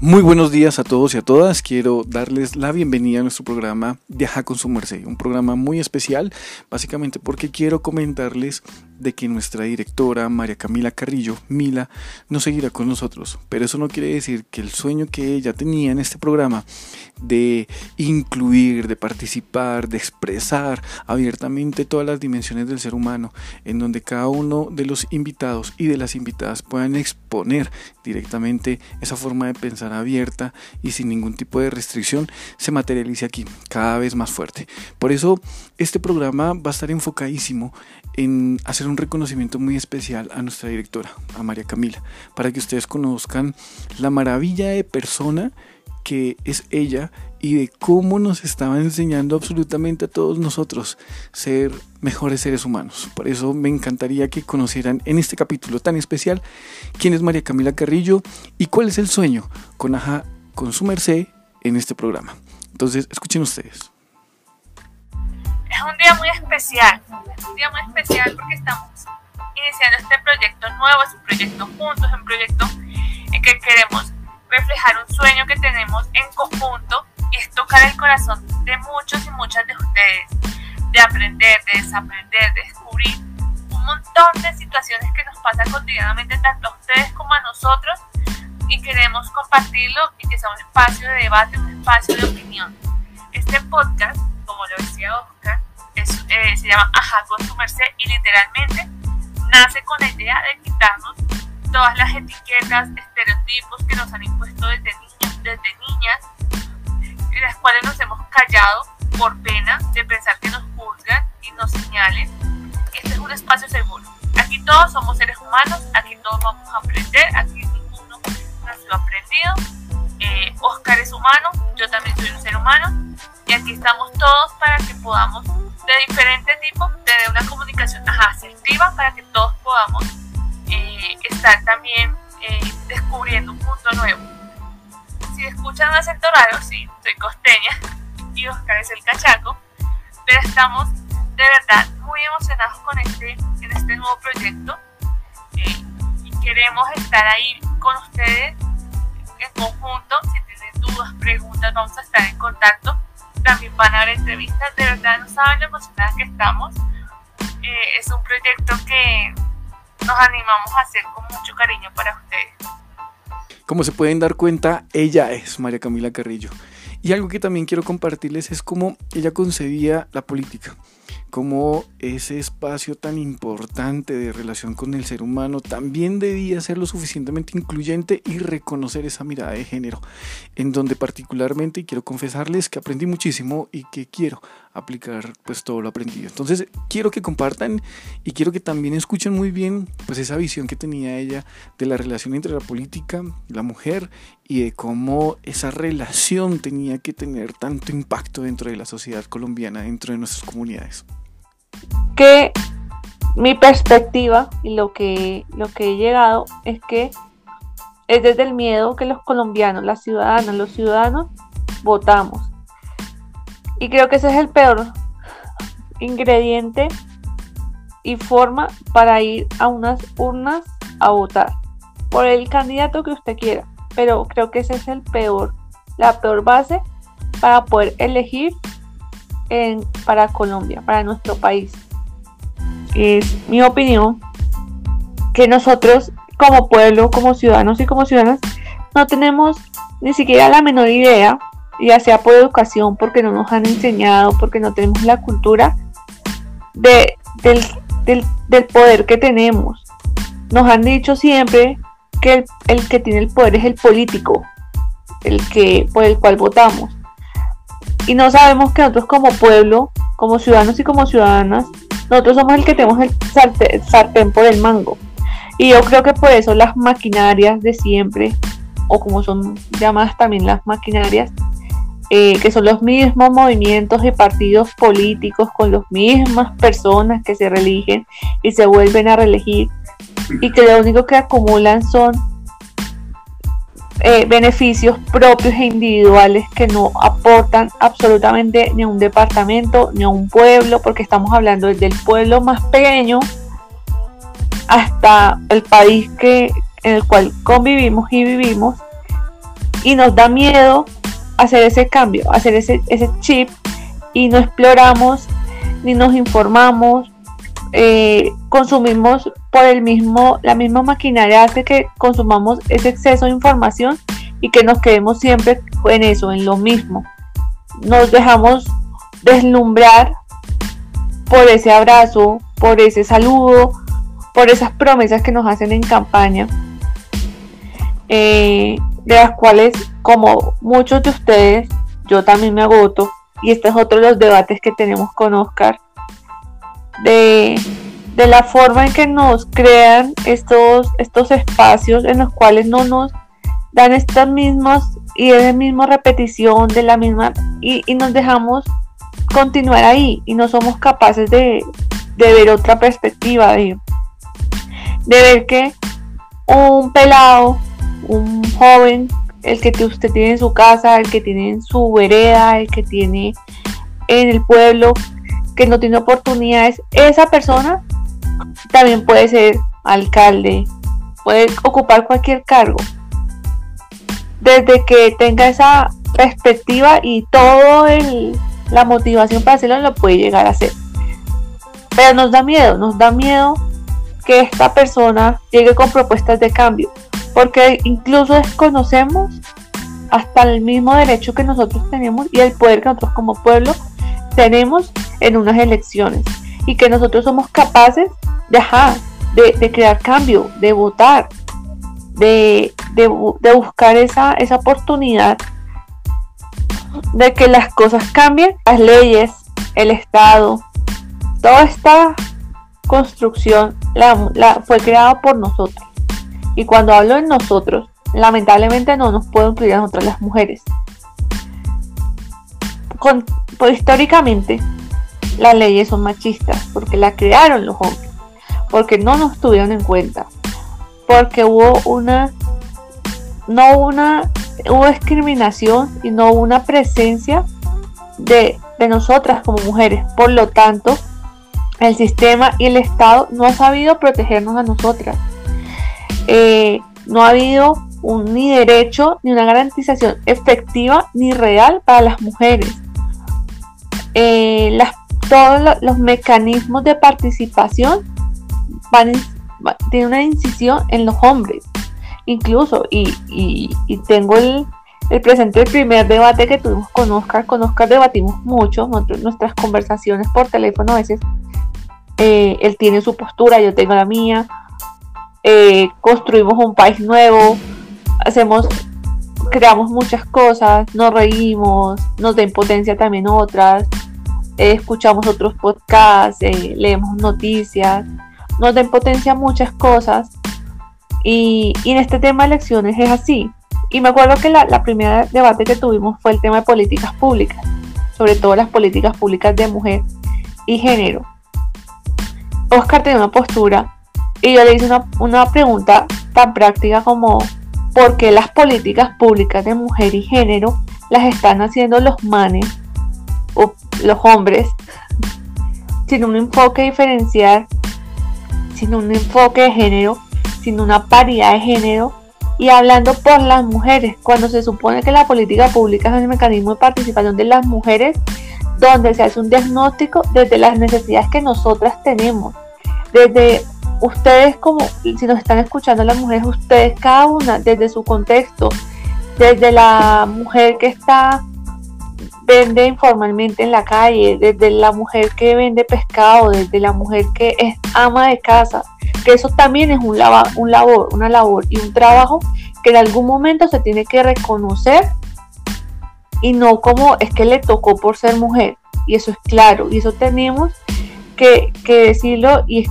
Muy buenos días a todos y a todas. Quiero darles la bienvenida a nuestro programa Viaja con su merced, un programa muy especial, básicamente porque quiero comentarles de que nuestra directora María Camila Carrillo, Mila, no seguirá con nosotros. Pero eso no quiere decir que el sueño que ella tenía en este programa de incluir, de participar, de expresar abiertamente todas las dimensiones del ser humano, en donde cada uno de los invitados y de las invitadas puedan exponer directamente esa forma de pensar abierta y sin ningún tipo de restricción, se materialice aquí cada vez más fuerte. Por eso este programa va a estar enfocadísimo en hacer un reconocimiento muy especial a nuestra directora, a María Camila, para que ustedes conozcan la maravilla de persona que es ella y de cómo nos estaba enseñando absolutamente a todos nosotros ser mejores seres humanos. Por eso me encantaría que conocieran en este capítulo tan especial quién es María Camila Carrillo y cuál es el sueño con Aja, con su merced en este programa. Entonces, escuchen ustedes. Es un día muy especial, es un día muy especial porque estamos iniciando este proyecto nuevo, es un proyecto juntos, es un proyecto en que queremos reflejar un sueño que tenemos en conjunto y es tocar el corazón de muchos y muchas de ustedes, de aprender, de desaprender, de descubrir un montón de situaciones que nos pasan cotidianamente tanto a ustedes como a nosotros y queremos compartirlo y que sea un espacio de debate, un espacio de opinión. Este podcast, como lo decía Oscar, eh, se llama Ajá con su merced y literalmente nace con la idea de quitarnos todas las etiquetas, estereotipos que nos han impuesto desde niños, desde niñas, en las cuales nos hemos callado por pena de pensar que nos juzgan y nos señalen. Este es un espacio seguro. Aquí todos somos seres humanos, aquí todos vamos a aprender, aquí ninguno nació aprendido. Oscar es humano, yo también soy un ser humano y aquí estamos todos para que podamos de diferente tipo tener una comunicación asertiva para que todos podamos eh, estar también eh, descubriendo un mundo nuevo. Si escuchan acento raro, sí, soy costeña y Oscar es el cachaco, pero estamos de verdad muy emocionados con este, en este nuevo proyecto eh, y queremos estar ahí con ustedes en conjunto. Si tienen dudas, preguntas, vamos a estar en contacto. También van a haber entrevistas, de verdad no saben lo emocionadas que estamos. es un proyecto que nos animamos a hacer con mucho cariño para ustedes. Como se pueden dar cuenta, ella es María Camila Carrillo. Y algo que también quiero compartirles es cómo ella concebía la política como ese espacio tan importante de relación con el ser humano también debía ser lo suficientemente incluyente y reconocer esa mirada de género, en donde particularmente, quiero confesarles que aprendí muchísimo y que quiero aplicar pues todo lo aprendido. Entonces quiero que compartan y quiero que también escuchen muy bien pues esa visión que tenía ella de la relación entre la política, la mujer y de cómo esa relación tenía que tener tanto impacto dentro de la sociedad colombiana, dentro de nuestras comunidades que mi perspectiva y lo que, lo que he llegado es que es desde el miedo que los colombianos, las ciudadanas, los ciudadanos votamos. Y creo que ese es el peor ingrediente y forma para ir a unas urnas a votar por el candidato que usted quiera. Pero creo que ese es el peor, la peor base para poder elegir en, para Colombia, para nuestro país. Es mi opinión que nosotros como pueblo, como ciudadanos y como ciudadanas, no tenemos ni siquiera la menor idea, ya sea por educación, porque no nos han enseñado, porque no tenemos la cultura de, del, del, poder que tenemos. Nos han dicho siempre que el, que tiene el poder es el político, el que por el cual votamos y no sabemos que nosotros como pueblo, como ciudadanos y como ciudadanas, nosotros somos el que tenemos el sartén, por el mango. Y yo creo que por eso las maquinarias de siempre, o como son llamadas también las maquinarias, eh, que son los mismos movimientos y partidos políticos con las mismas personas que se religen y se vuelven a reelegir y que lo único que acumulan son eh, beneficios propios e individuales que no aportan absolutamente ni a un departamento ni a un pueblo, porque estamos hablando desde el pueblo más pequeño hasta el país que, en el cual convivimos y vivimos, y nos da miedo hacer ese cambio, hacer ese, ese chip y no exploramos ni nos informamos, eh, consumimos por el mismo, la misma maquinaria hace que consumamos ese exceso de información y que nos quedemos siempre en eso, en lo mismo. Nos dejamos deslumbrar por ese abrazo, por ese saludo, por esas promesas que nos hacen en campaña, eh, de las cuales, como muchos de ustedes, yo también me agoto, y este es otro de los debates que tenemos con Oscar, de, la forma en que nos crean estos, estos espacios en los cuales no nos dan estas mismas y es la misma repetición de la misma y, nos dejamos continuar ahí y no somos capaces de, ver otra perspectiva de, de ver que un pelado un joven el que usted tiene en su casa el que tiene en su vereda el que tiene en el pueblo que no tiene oportunidades, esa persona también puede ser alcalde, puede ocupar cualquier cargo. Desde que tenga esa perspectiva y toda la motivación para hacerlo, lo puede llegar a hacer. Pero nos da miedo, nos da miedo que esta persona llegue con propuestas de cambio, porque incluso desconocemos hasta el mismo derecho que nosotros tenemos y el poder que nosotros como pueblo tenemos en unas elecciones y que nosotros somos capaces de, de, crear cambio, de votar, de, buscar esa, esa oportunidad de que las cosas cambien, las leyes, el Estado, toda esta construcción la, fue creada por nosotros. Y cuando hablo en nosotros, lamentablemente no nos puedo incluir a nosotras las mujeres. pues, históricamente, las leyes son machistas, porque la crearon los hombres, porque no nos tuvieron en cuenta, porque hubo una, no una, hubo discriminación y no hubo una presencia de, nosotras como mujeres. Por lo tanto, el sistema y el Estado no ha sabido protegernos a nosotras. Eh, no ha habido un, ni derecho ni una garantización efectiva ni real para las mujeres. Eh, todos los mecanismos de participación tienen una incisión en los hombres. Incluso, y, tengo el, presente el primer debate que tuvimos con Oscar. Con Oscar debatimos mucho, nuestras conversaciones por teléfono a veces. Eh, él tiene su postura, yo tengo la mía. Eh, construimos un país nuevo, hacemos, creamos muchas cosas, nos reímos, nos da impotencia también otras eh, escuchamos otros podcasts, eh, leemos noticias, nos den potencia muchas cosas. Y, en este tema de elecciones es así. Y me acuerdo que la, la primera debate que tuvimos fue el tema de políticas públicas, sobre todo las políticas públicas de mujer y género. Oscar tenía una postura y yo le hice una, una pregunta tan práctica como ¿por qué las políticas públicas de mujer y género las están haciendo los manes los hombres, sin un enfoque diferencial, sin un enfoque de género, sin una paridad de género y hablando por las mujeres, cuando se supone que la política pública es el mecanismo de participación de las mujeres, donde se hace un diagnóstico desde las necesidades que nosotras tenemos, desde ustedes como, si nos están escuchando las mujeres, ustedes cada una, desde su contexto, desde la mujer que está vende informalmente en la calle, desde la mujer que vende pescado, desde la mujer que es ama de casa, que eso también es un, un labor, una labor y un trabajo que en algún momento se tiene que reconocer y no como es que le tocó por ser mujer. Y eso es claro, y eso tenemos que, decirlo y,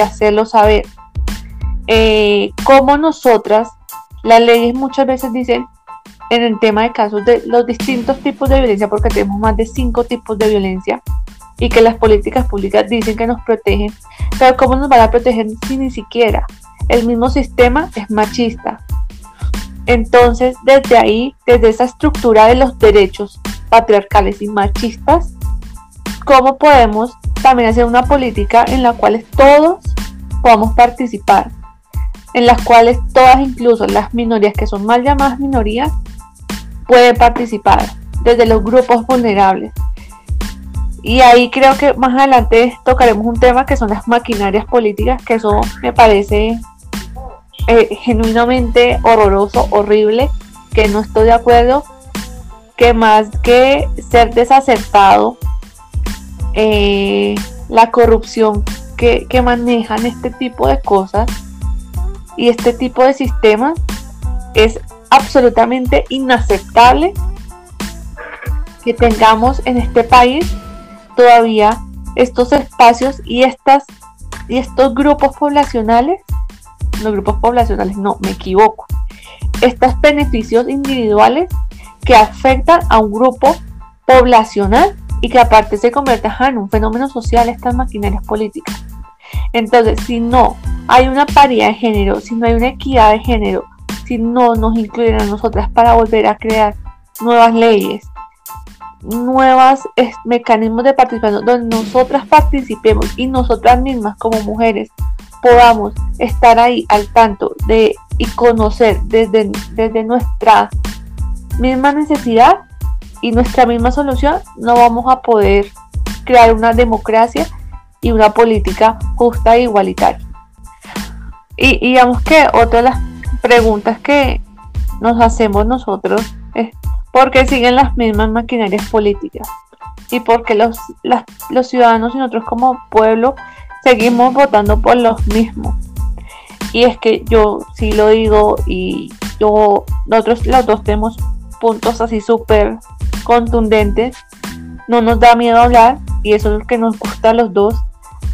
hacerlo saber. Eh, como nosotras, las leyes muchas veces dicen, en el tema de casos de los distintos tipos de violencia, porque tenemos más de cinco tipos de violencia y que las políticas públicas dicen que nos protegen, pero ¿cómo nos van a proteger si ni siquiera el mismo sistema es machista? Entonces, desde ahí, desde esa estructura de los derechos patriarcales y machistas, ¿cómo podemos también hacer una política en la cual todos podamos participar? En las cuales todas, incluso las minorías que son mal llamadas minorías, puede participar, desde los grupos vulnerables. Y ahí creo que más adelante tocaremos un tema que son las maquinarias políticas, que eso me parece eh, genuinamente horroroso, horrible, que no estoy de acuerdo, que más que ser desacertado, eh, la corrupción que, que manejan este tipo de cosas y este tipo de sistemas es absolutamente inaceptable que tengamos en este país todavía estos espacios y estas y estos grupos poblacionales, los grupos poblacionales, no, me equivoco, estos beneficios individuales que afectan a un grupo poblacional y que aparte se convierten en un fenómeno social estas maquinarias políticas. Entonces, si no hay una paridad de género, si no hay una equidad de género, si no nos incluyen a nosotras para volver a crear nuevas leyes, nuevos mecanismos de participación donde nosotras participemos y nosotras mismas como mujeres podamos estar ahí al tanto de y conocer desde, desde nuestra misma necesidad y nuestra misma solución, no vamos a poder crear una democracia y una política justa e igualitaria. Y, digamos que otra de las preguntas que nos hacemos nosotros es porque siguen las mismas maquinarias políticas y porque los, los ciudadanos y nosotros como pueblo seguimos votando por los mismos. Y es que yo sí lo digo y yo, nosotros los dos tenemos puntos así súper contundentes. No nos da miedo hablar y eso es lo que nos gusta a los dos.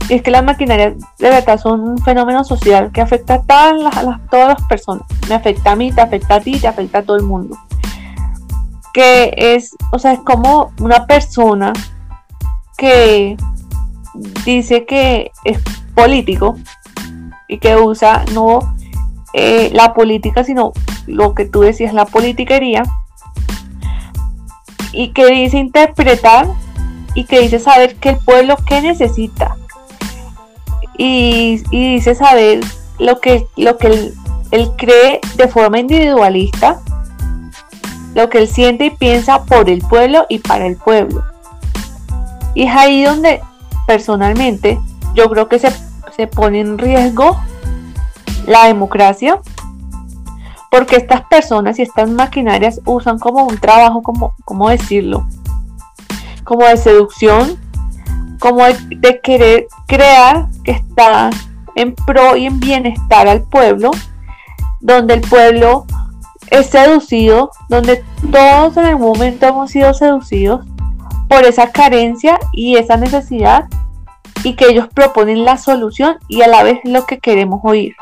Y es que las maquinarias de verdad son un fenómeno social que afecta a todas las, a las personas. Me afecta a mí, te afecta a ti, te afecta a todo el mundo que es, o sea, es como una persona que dice que es político y que usa no eh, la política, sino lo que tú decías, la politiquería, y que dice interpretar y que dice saber que el pueblo que necesita y, dice saber lo que, lo que él, él cree de forma individualista lo que él siente y piensa por el pueblo y para el pueblo. Y es ahí donde personalmente yo creo que se, pone en riesgo la democracia porque estas personas y estas maquinarias usan como un trabajo, como, ¿cómo decirlo? Como de seducción, como de, querer crear que está en pro y en bienestar al pueblo, donde el pueblo es seducido, donde todos en algún momento hemos sido seducidos por esa carencia y esa necesidad y que ellos proponen la solución y a la vez lo que queremos oír.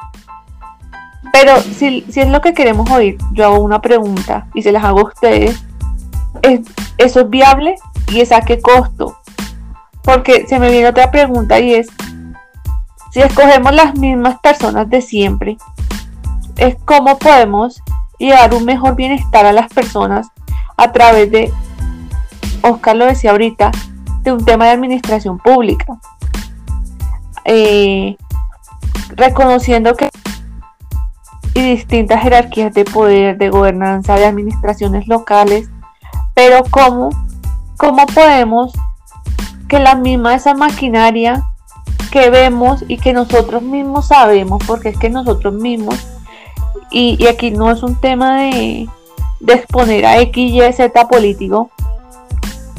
Pero si, es lo que queremos oír, yo hago una pregunta y se las hago a ustedes. ¿Es, ¿Eso es viable? ¿Y es a qué costo? Porque se me viene otra pregunta y es, si escogemos las mismas personas de siempre, es cómo podemos dar un mejor bienestar a las personas a través de, Oscar lo decía ahorita, de un tema de administración pública. Eh, reconociendo que distintas jerarquías de poder, de gobernanza, de administraciones locales, pero cómo, cómo podemos que la misma esa maquinaria que vemos y que nosotros mismos sabemos, porque es que nosotros mismos y, aquí no es un tema de, exponer a X, Y, Z político,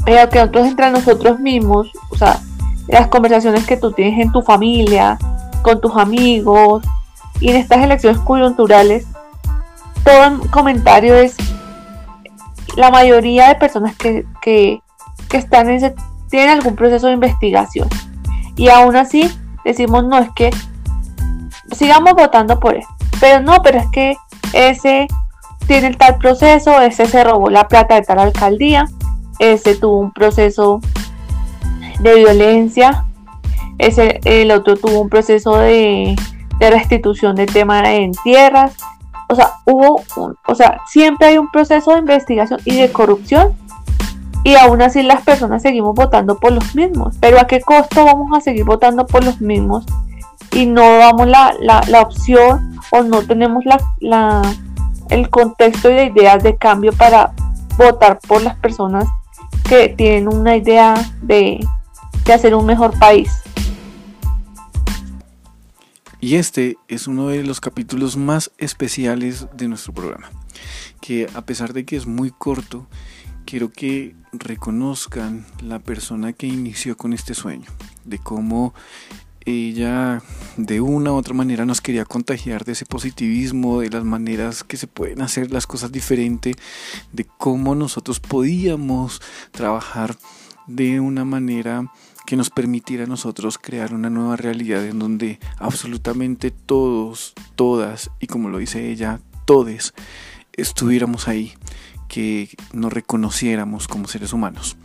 pero que nosotros entre nosotros mismos, o sea, las conversaciones que tú tienes en tu familia, con tus amigos y en estas elecciones coyunturales, todo el comentario es la mayoría de personas que, que, que están en ese, tienen algún proceso de investigación. Y aún así decimos, no, es que sigamos votando por esto. Pero no, pero es que ese tiene tal proceso, ese se robó la plata de tal alcaldía, ese tuvo un proceso de violencia, ese, el otro tuvo un proceso de, restitución de tema en tierras. O sea, hubo o sea, siempre hay un proceso de investigación y de corrupción y aún así las personas seguimos votando por los mismos. Pero ¿a qué costo vamos a seguir votando por los mismos y no damos la, la opción o no tenemos la, el contexto y de ideas de cambio para votar por las personas que tienen una idea de, de hacer un mejor país. Y este es uno de los capítulos más especiales de nuestro programa, que a pesar de que es muy corto, quiero que reconozcan la persona que inició con este sueño, de cómo ella de una u otra manera nos quería contagiar de ese positivismo, de las maneras que se pueden hacer las cosas diferente, de cómo nosotros podíamos trabajar de una manera que nos permitiera a nosotros crear una nueva realidad en donde absolutamente todos, todas y como lo dice ella, todes estuviéramos ahí, que nos reconociéramos como seres humanos,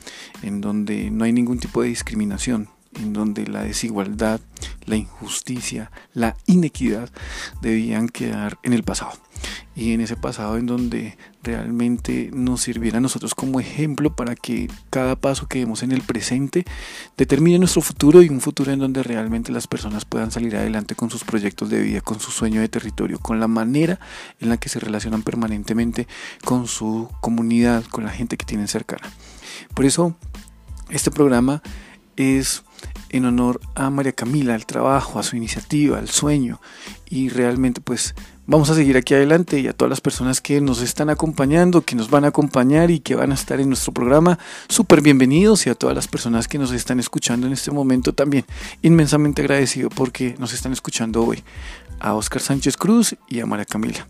en donde no hay ningún tipo de discriminación, en donde la desigualdad, la injusticia, la inequidad debían quedar en el pasado. Y en ese pasado en donde realmente nos sirviera a nosotros como ejemplo para que cada paso que demos en el presente determine nuestro futuro y un futuro en donde realmente las personas puedan salir adelante con sus proyectos de vida, con su sueño de territorio, con la manera en la que se relacionan permanentemente con su comunidad, con la gente que tienen cercana. Por eso, este programa es en honor a María Camila, al trabajo, a su iniciativa, al sueño. Y realmente pues vamos a seguir aquí adelante y a todas las personas que nos están acompañando, que nos van a acompañar y que van a estar en nuestro programa, súper bienvenidos y a todas las personas que nos están escuchando en este momento también. Inmensamente agradecido porque nos están escuchando hoy a Oscar Sánchez Cruz y a María Camila,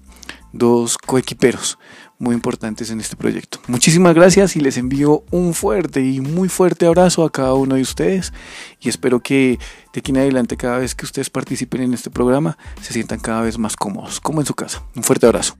dos coequiperos muy importantes en este proyecto. Muchísimas gracias y les envío un fuerte y muy fuerte abrazo a cada uno de ustedes y espero que de aquí en adelante cada vez que ustedes participen en este programa se sientan cada vez más cómodos, como en su casa. Un fuerte abrazo.